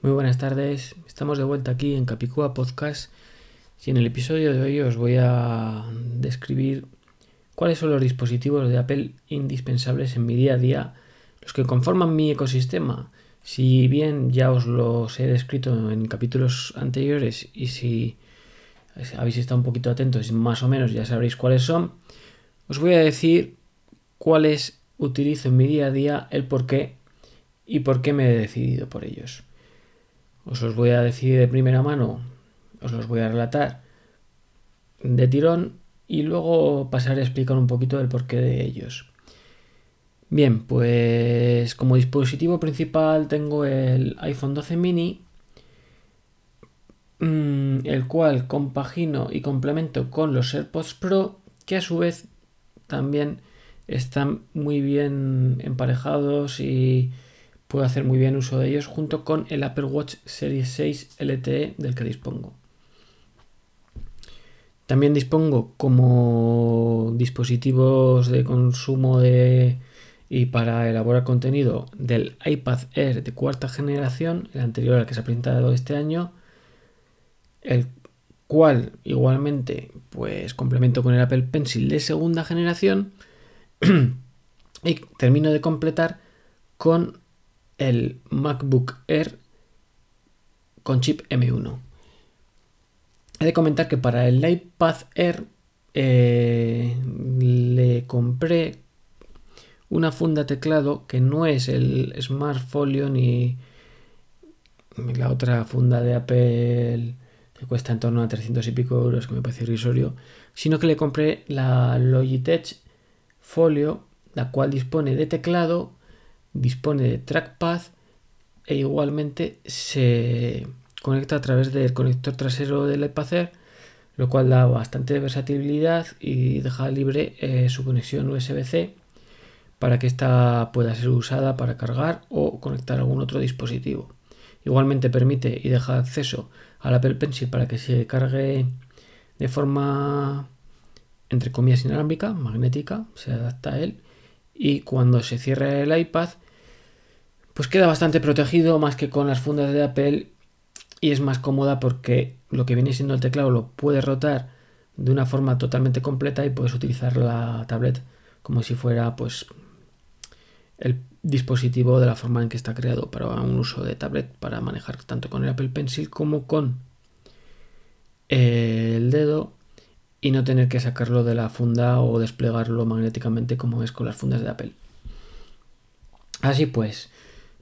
Muy buenas tardes, estamos de vuelta aquí en Capicúa Podcast y en el episodio de hoy os voy a describir cuáles son los dispositivos de Apple indispensables en mi día a día, los que conforman mi ecosistema. Si bien ya os los he descrito en capítulos anteriores y si habéis estado un poquito atentos, más o menos ya sabréis cuáles son, os voy a decir cuáles utilizo en mi día a día, el por qué y por qué me he decidido por ellos. Os los voy a decir de primera mano, os los voy a relatar de tirón y luego pasaré a explicar un poquito el porqué de ellos. Bien, pues como dispositivo principal tengo el iPhone 12 mini, mm, el cual compagino y complemento con los AirPods Pro, que a su vez también están muy bien emparejados y puedo hacer muy bien uso de ellos junto con el Apple Watch Series 6 LTE del que dispongo. También dispongo como dispositivos de consumo de, y para elaborar contenido del iPad Air de cuarta generación, el anterior al que se ha presentado este año, el cual igualmente pues complemento con el Apple Pencil de segunda generación y termino de completar con el MacBook Air con chip M1. He de comentar que para el iPad Air eh, le compré una funda teclado que no es el Smart Folio ni la otra funda de Apple que cuesta en torno a 300 y pico euros, que me parece irrisorio, sino que le compré la Logitech Folio, la cual dispone de teclado dispone de trackpad e igualmente se conecta a través del conector trasero del iPad Air, lo cual da bastante versatilidad y deja libre eh, su conexión USB-C para que ésta pueda ser usada para cargar o conectar algún otro dispositivo. Igualmente permite y deja acceso al Apple Pencil para que se cargue de forma entre comillas inalámbrica, magnética, se adapta a él y cuando se cierra el iPad pues queda bastante protegido más que con las fundas de Apple y es más cómoda porque lo que viene siendo el teclado lo puedes rotar de una forma totalmente completa y puedes utilizar la tablet como si fuera pues el dispositivo de la forma en que está creado para un uso de tablet para manejar tanto con el Apple Pencil como con el dedo y no tener que sacarlo de la funda o desplegarlo magnéticamente como es con las fundas de Apple. Así pues,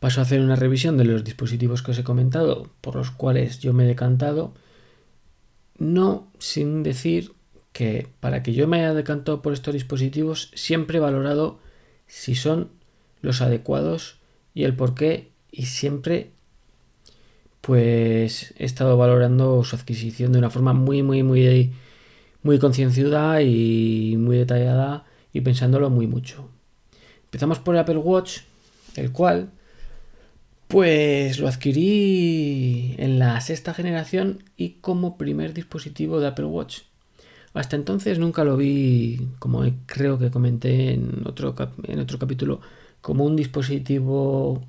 paso a hacer una revisión de los dispositivos que os he comentado, por los cuales yo me he decantado, no sin decir que para que yo me haya decantado por estos dispositivos siempre he valorado si son los adecuados y el por qué y siempre pues he estado valorando su adquisición de una forma muy muy muy muy concienciada y muy detallada y pensándolo muy mucho. Empezamos por el Apple Watch, el cual pues lo adquirí en la sexta generación y como primer dispositivo de Apple Watch. Hasta entonces nunca lo vi, como creo que comenté en otro, en otro capítulo, como un dispositivo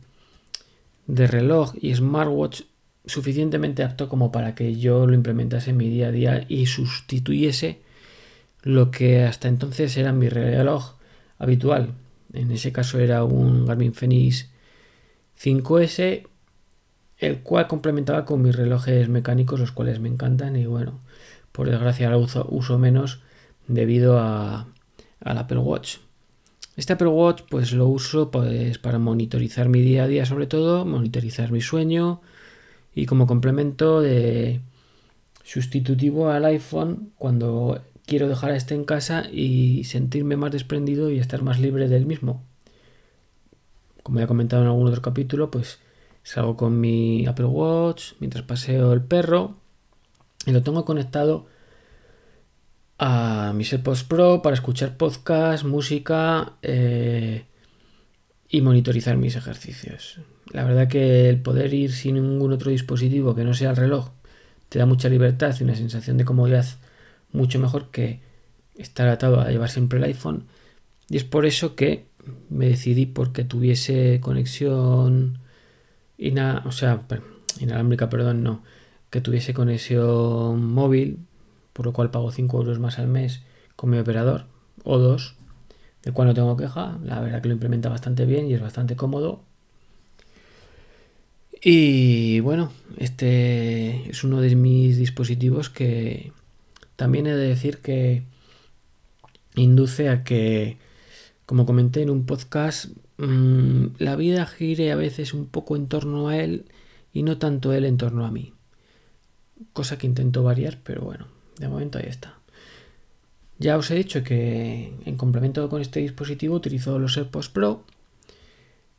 de reloj y smartwatch suficientemente apto como para que yo lo implementase en mi día a día y sustituyese lo que hasta entonces era mi reloj habitual. En ese caso era un Garmin Fenix 5S, el cual complementaba con mis relojes mecánicos, los cuales me encantan y bueno, por desgracia lo uso, menos debido a, al Apple Watch. Este Apple Watch pues lo uso pues para monitorizar mi día a día sobre todo, monitorizar mi sueño y como complemento de sustitutivo al iPhone cuando quiero dejar a este en casa y sentirme más desprendido y estar más libre del mismo como ya he comentado en algún otro capítulo, pues salgo con mi Apple Watch mientras paseo el perro y lo tengo conectado a mis AirPods Pro para escuchar podcast, música eh, y monitorizar mis ejercicios. La verdad que el poder ir sin ningún otro dispositivo que no sea el reloj te da mucha libertad y una sensación de comodidad mucho mejor que estar atado a llevar siempre el iPhone. Y es por eso que me decidí porque tuviese conexión o sea, inalámbrica, perdón, no, que tuviese conexión móvil, por lo cual pago 5 euros más al mes con mi operador, o dos, del cual no tengo queja, la verdad que lo implementa bastante bien y es bastante cómodo. Y bueno, este es uno de mis dispositivos que también he de decir que induce a que, como comenté en un podcast, mm, la vida gire a veces un poco en torno a él y no tanto él en torno a mí. Cosa que intento variar, pero bueno, de momento ahí está. Ya os he dicho que en complemento con este dispositivo utilizo los AirPods Pro.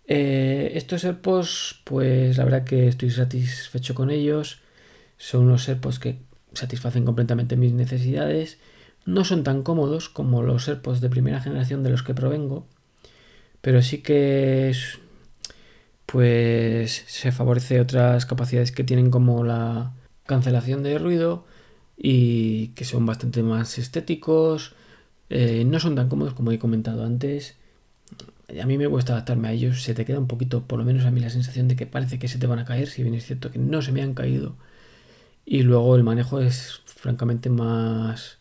Eh, estos AirPods, pues la verdad que estoy satisfecho con ellos. Son unos AirPods que satisfacen completamente mis necesidades. No son tan cómodos como los AirPods de primera generación de los que provengo, pero sí que pues se favorece otras capacidades que tienen como la cancelación de ruido y que son bastante más estéticos, eh, no son tan cómodos como he comentado antes. A mí me cuesta adaptarme a ellos, se te queda un poquito, por lo menos a mí la sensación de que parece que se te van a caer, si bien es cierto que no se me han caído. Y luego el manejo es francamente más,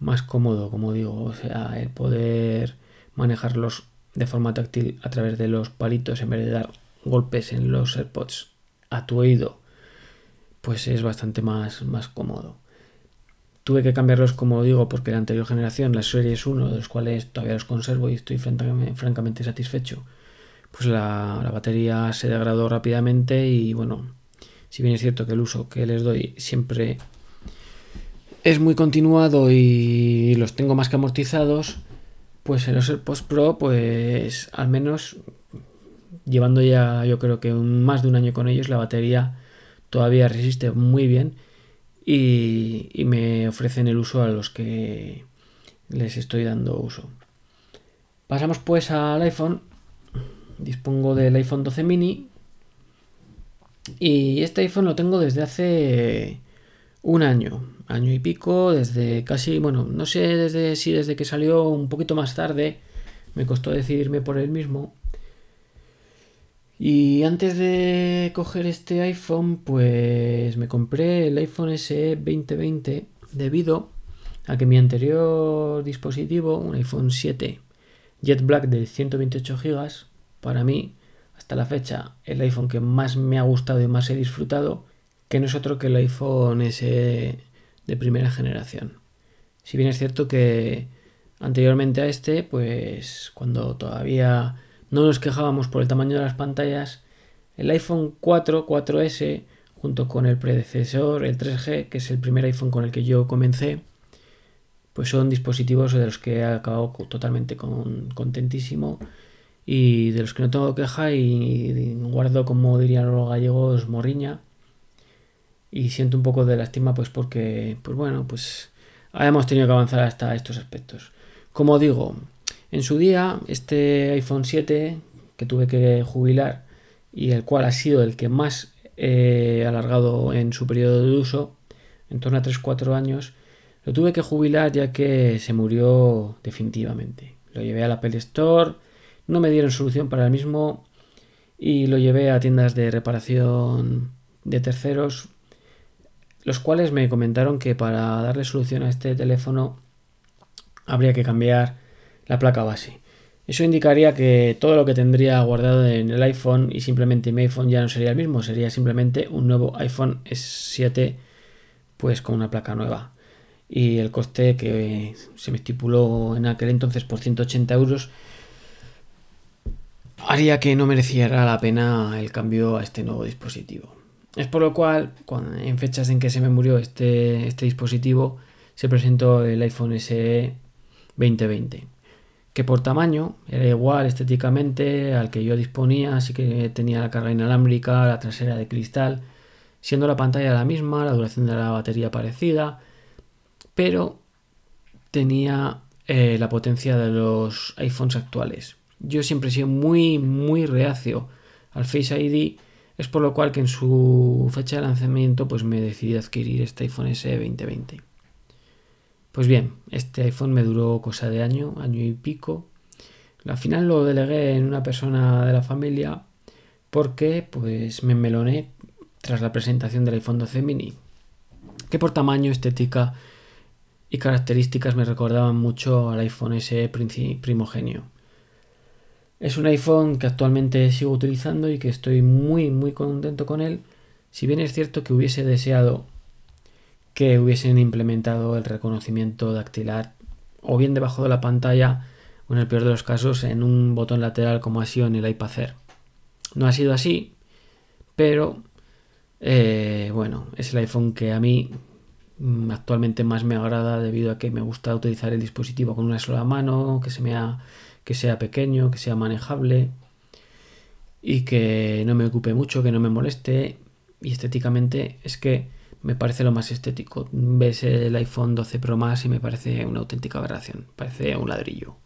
más cómodo, como digo, o sea, el poder manejarlos de forma táctil a través de los palitos en vez de dar golpes en los AirPods a tu oído pues es bastante más, más cómodo. Tuve que cambiarlos, como digo, porque la anterior generación, las series 1, de los cuales todavía los conservo y estoy francamente satisfecho, pues la, batería se degradó rápidamente y bueno, si bien es cierto que el uso que les doy siempre es muy continuado y los tengo más que amortizados, pues en los AirPods Pro, pues al menos llevando ya yo creo que más de un año con ellos, la batería todavía resiste muy bien y, me ofrecen el uso a los que les estoy dando uso. Pasamos pues al iPhone. Dispongo del iPhone 12 mini. Y este iPhone lo tengo desde hace un año, año y pico, desde casi, bueno, no sé desde si desde que salió un poquito más tarde, me costó decidirme por él mismo. Y antes de coger este iPhone, pues me compré el iPhone SE 2020 debido a que mi anterior dispositivo, un iPhone 7 Jet Black de 128 GB, para mí, hasta la fecha, el iPhone que más me ha gustado y más he disfrutado, que no es otro que el iPhone SE de primera generación. Si bien es cierto que anteriormente a este, pues cuando todavía no nos quejábamos por el tamaño de las pantallas. El iPhone 4, 4S, junto con el predecesor, el 3G, que es el primer iPhone con el que yo comencé, pues son dispositivos de los que he acabado totalmente contentísimo y de los que no tengo queja y, guardo, como dirían los gallegos, morriña. Y siento un poco de lástima, pues porque, pues bueno, pues hemos tenido que avanzar hasta estos aspectos. Como digo, en su día, este iPhone 7 que tuve que jubilar y el cual ha sido el que más he alargado en su periodo de uso, en torno a 3-4 años, lo tuve que jubilar ya que se murió definitivamente. Lo llevé al Apple Store, no me dieron solución para el mismo y lo llevé a tiendas de reparación de terceros, los cuales me comentaron que para darle solución a este teléfono habría que cambiar la placa base. Eso indicaría que todo lo que tendría guardado en el iPhone y simplemente mi iPhone ya no sería el mismo, sería simplemente un nuevo iPhone S7 pues con una placa nueva. Y el coste que se me estipuló en aquel entonces por 180 euros haría que no mereciera la pena el cambio a este nuevo dispositivo. Es por lo cual, en fechas en que se me murió este, este dispositivo, se presentó el iPhone SE 2020 que por tamaño era igual estéticamente al que yo disponía, así que tenía la carga inalámbrica, la trasera de cristal, siendo la pantalla la misma, la duración de la batería parecida, pero tenía eh, la potencia de los iPhones actuales. Yo siempre he sido muy, muy reacio al Face ID, es por lo cual que en su fecha de lanzamiento pues me decidí adquirir este iPhone SE 2020. Pues bien, este iPhone me duró cosa de año, año y pico. Al final lo delegué en una persona de la familia porque pues me meloné tras la presentación del iPhone 12 mini, que por tamaño, estética y características me recordaban mucho al iPhone S primogenio. Es un iPhone que actualmente sigo utilizando y que estoy muy muy contento con él, si bien es cierto que hubiese deseado que hubiesen implementado el reconocimiento dactilar o bien debajo de la pantalla o en el peor de los casos en un botón lateral como ha sido en el iPad Air. No ha sido así, pero eh, bueno, es el iPhone que a mí mm, actualmente más me agrada debido a que me gusta utilizar el dispositivo con una sola mano, que, se me que sea pequeño, que sea manejable y que no me ocupe mucho, que no me moleste. Y estéticamente es que me parece lo más estético. Ves el iPhone 12 Pro Max y me parece una auténtica aberración. Parece un ladrillo.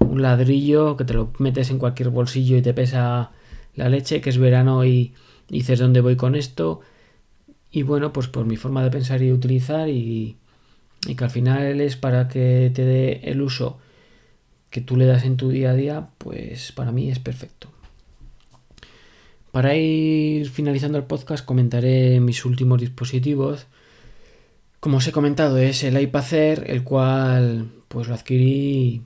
Un ladrillo que te lo metes en cualquier bolsillo y te pesa la leche, que es verano y, dices dónde voy con esto. Y bueno, pues por mi forma de pensar y utilizar y que al final es para que te dé el uso que tú le das en tu día a día, pues para mí es perfecto. Para ir finalizando el podcast comentaré mis últimos dispositivos. Como os he comentado es el iPad el cual pues lo adquirí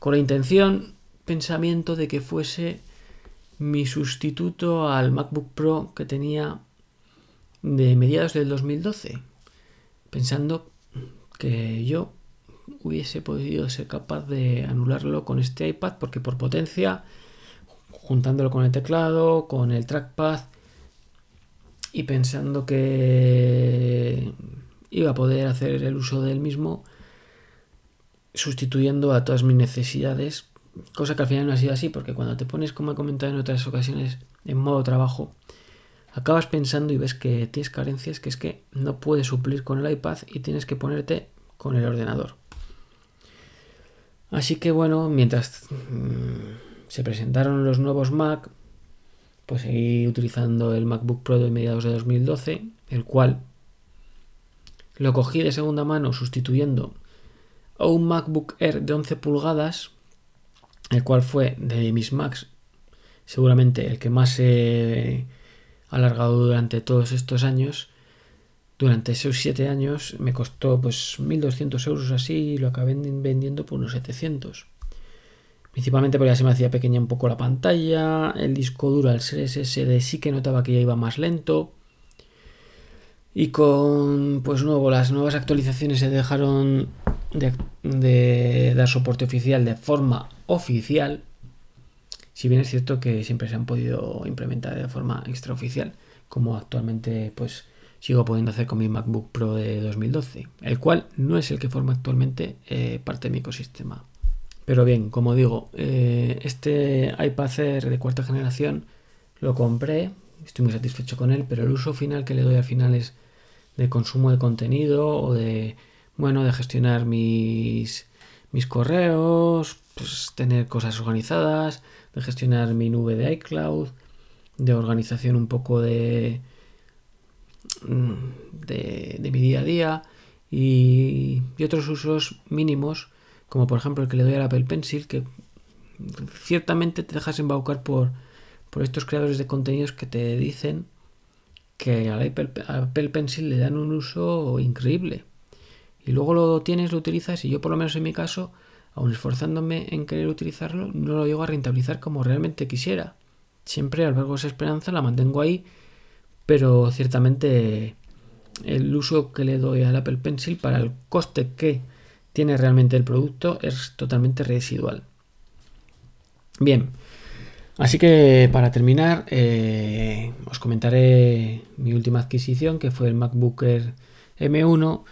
con la intención, pensamiento de que fuese mi sustituto al MacBook Pro que tenía de mediados del 2012, pensando que yo hubiese podido ser capaz de anularlo con este iPad porque por potencia juntándolo con el teclado, con el trackpad y pensando que iba a poder hacer el uso del mismo sustituyendo a todas mis necesidades, cosa que al final no ha sido así porque cuando te pones, como he comentado en otras ocasiones, en modo trabajo, acabas pensando y ves que tienes carencias que es que no puedes suplir con el iPad y tienes que ponerte con el ordenador. Así que bueno, mientras mm, se presentaron los nuevos Mac, pues seguí utilizando el MacBook Pro de mediados de 2012, el cual lo cogí de segunda mano sustituyendo a un MacBook Air de 11 pulgadas, el cual fue de mis Macs seguramente el que más he alargado durante todos estos años. Durante esos 7 años me costó pues 1200 euros así y lo acabé vendiendo por unos 700. Principalmente porque ya se me hacía pequeña un poco la pantalla, el disco duro al ser SSD sí que notaba que ya iba más lento. Y con, pues nuevo, las nuevas actualizaciones se dejaron de, dar soporte oficial de forma oficial. Si bien es cierto que siempre se han podido implementar de forma extraoficial, como actualmente pues sigo pudiendo hacer con mi MacBook Pro de 2012, el cual no es el que forma actualmente eh, parte de mi ecosistema. Pero bien, como digo, eh, este iPad Air de cuarta generación lo compré, estoy muy satisfecho con él, pero el uso final que le doy al final es de consumo de contenido o de, bueno, de gestionar mis, mis correos, pues tener cosas organizadas, de gestionar mi nube de iCloud, de organización un poco de, de, de mi día a día y, otros usos mínimos como por ejemplo el que le doy al Apple Pencil, que ciertamente te dejas embaucar por, por estos creadores de contenidos que te dicen que al Apple, Pencil le dan un uso increíble. Y luego lo tienes, lo utilizas y yo por lo menos en mi caso, aun esforzándome en querer utilizarlo, no lo llego a rentabilizar como realmente quisiera. Siempre albergo esa esperanza, la mantengo ahí, pero ciertamente el uso que le doy al Apple Pencil para el coste que tiene realmente el producto es totalmente residual. Bien, así que para terminar eh, os comentaré mi última adquisición que fue el MacBook Air M1.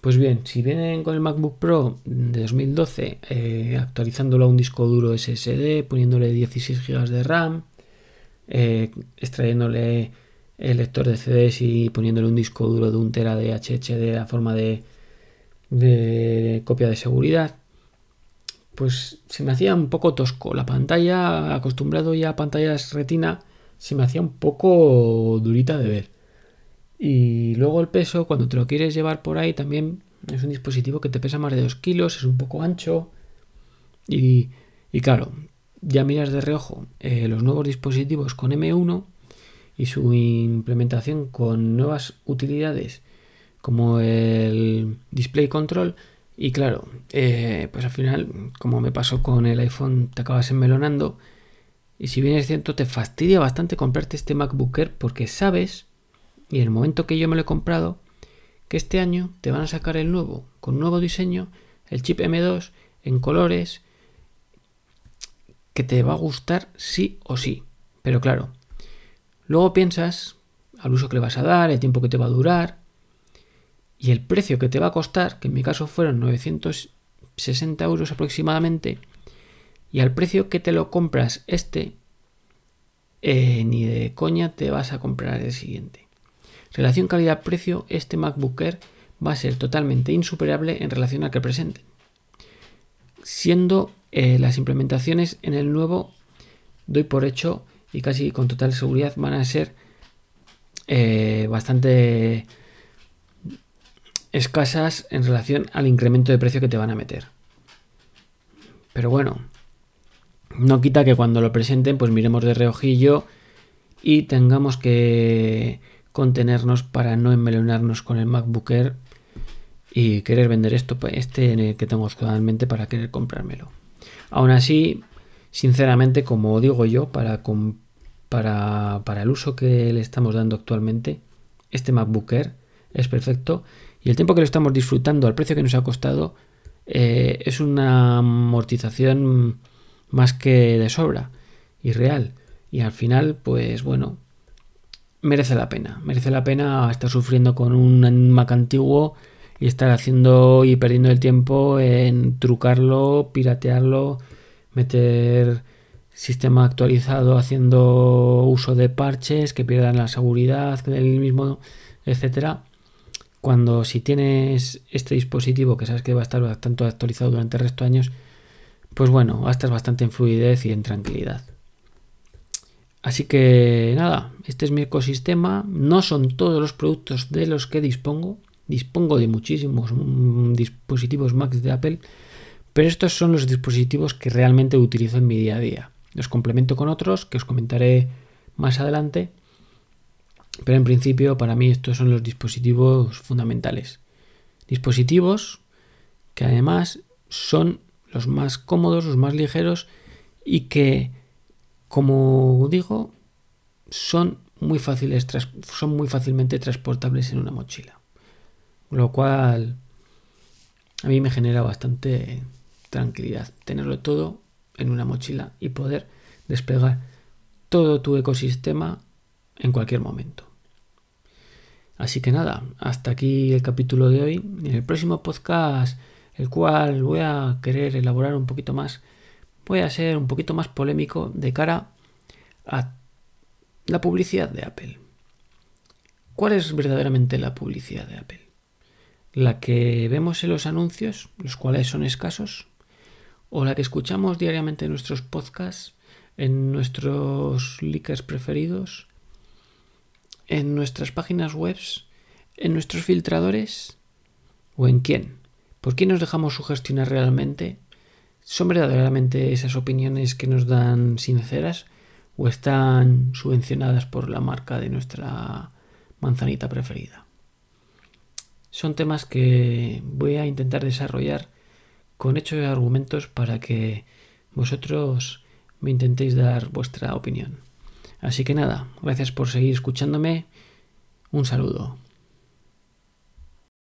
Pues bien, si vienen con el MacBook Pro de 2012 eh, actualizándolo a un disco duro SSD, poniéndole 16 GB de RAM, eh, extrayéndole el lector de CDs y poniéndole un disco duro de un tera de HHD a forma de copia de seguridad, pues se me hacía un poco tosco. La pantalla, acostumbrado ya a pantallas retina, se me hacía un poco durita de ver. Y luego el peso, cuando te lo quieres llevar por ahí, también es un dispositivo que te pesa más de 2 kilos, es un poco ancho. Y, y claro, ya miras de reojo eh, los nuevos dispositivos con M1 y su implementación con nuevas utilidades como el display control y claro, eh, pues al final, como me pasó con el iPhone, te acabas enmelonando y si bien es cierto, te fastidia bastante comprarte este MacBook Air porque sabes, y en el momento que yo me lo he comprado, que este año te van a sacar el nuevo, con nuevo diseño, el chip M2 en colores, que te va a gustar sí o sí. Pero claro, luego piensas al uso que le vas a dar, el tiempo que te va a durar, y el precio que te va a costar, que en mi caso fueron 960 euros aproximadamente, y al precio que te lo compras este, eh, ni de coña te vas a comprar el siguiente. Relación calidad-precio, este MacBook Air va a ser totalmente insuperable en relación al que presente. Siendo eh, las implementaciones en el nuevo, doy por hecho y casi con total seguridad van a ser eh, bastante escasas en relación al incremento de precio que te van a meter. Pero bueno, no quita que cuando lo presenten, pues miremos de reojillo y tengamos que contenernos para no enmelonarnos con el MacBook Air y querer vender esto, pues, este que tengo actualmente para querer comprármelo. Aún así, sinceramente, como digo yo, para, para, para el uso que le estamos dando actualmente, este MacBook Air es perfecto y el tiempo que lo estamos disfrutando al precio que nos ha costado eh, es una amortización más que de sobra y real. Y al final, pues bueno, merece la pena. Merece la pena estar sufriendo con un Mac antiguo y estar haciendo y perdiendo el tiempo en trucarlo, piratearlo, meter sistema actualizado haciendo uso de parches que pierdan la seguridad del mismo, etcétera. Cuando si tienes este dispositivo que sabes que va a estar bastante actualizado durante el resto de años, pues bueno, gastas bastante en fluidez y en tranquilidad. Así que nada, este es mi ecosistema. No son todos los productos de los que dispongo. Dispongo de muchísimos mm, dispositivos Macs de Apple, pero estos son los dispositivos que realmente utilizo en mi día a día. Los complemento con otros que os comentaré más adelante, pero en principio para mí estos son los dispositivos fundamentales. Dispositivos que además son los más cómodos, los más ligeros y que, como digo, son muy fáciles, son muy fácilmente transportables en una mochila. Lo cual a mí me genera bastante tranquilidad tenerlo todo en una mochila y poder desplegar todo tu ecosistema en cualquier momento. Así que nada, hasta aquí el capítulo de hoy. En el próximo podcast el cual voy a querer elaborar un poquito más. Voy a ser un poquito más polémico de cara a la publicidad de Apple. ¿Cuál es verdaderamente la publicidad de Apple? ¿La que vemos en los anuncios, los cuales son escasos? ¿O la que escuchamos diariamente en nuestros podcasts, en nuestros leakers preferidos, en nuestras páginas web, en nuestros filtradores? ¿O en quién? ¿Por qué nos dejamos sugestionar realmente? ¿Son verdaderamente esas opiniones que nos dan sinceras o están subvencionadas por la marca de nuestra manzanita preferida? Son temas que voy a intentar desarrollar con hechos y argumentos para que vosotros me intentéis dar vuestra opinión. Así que nada, gracias por seguir escuchándome. Un saludo.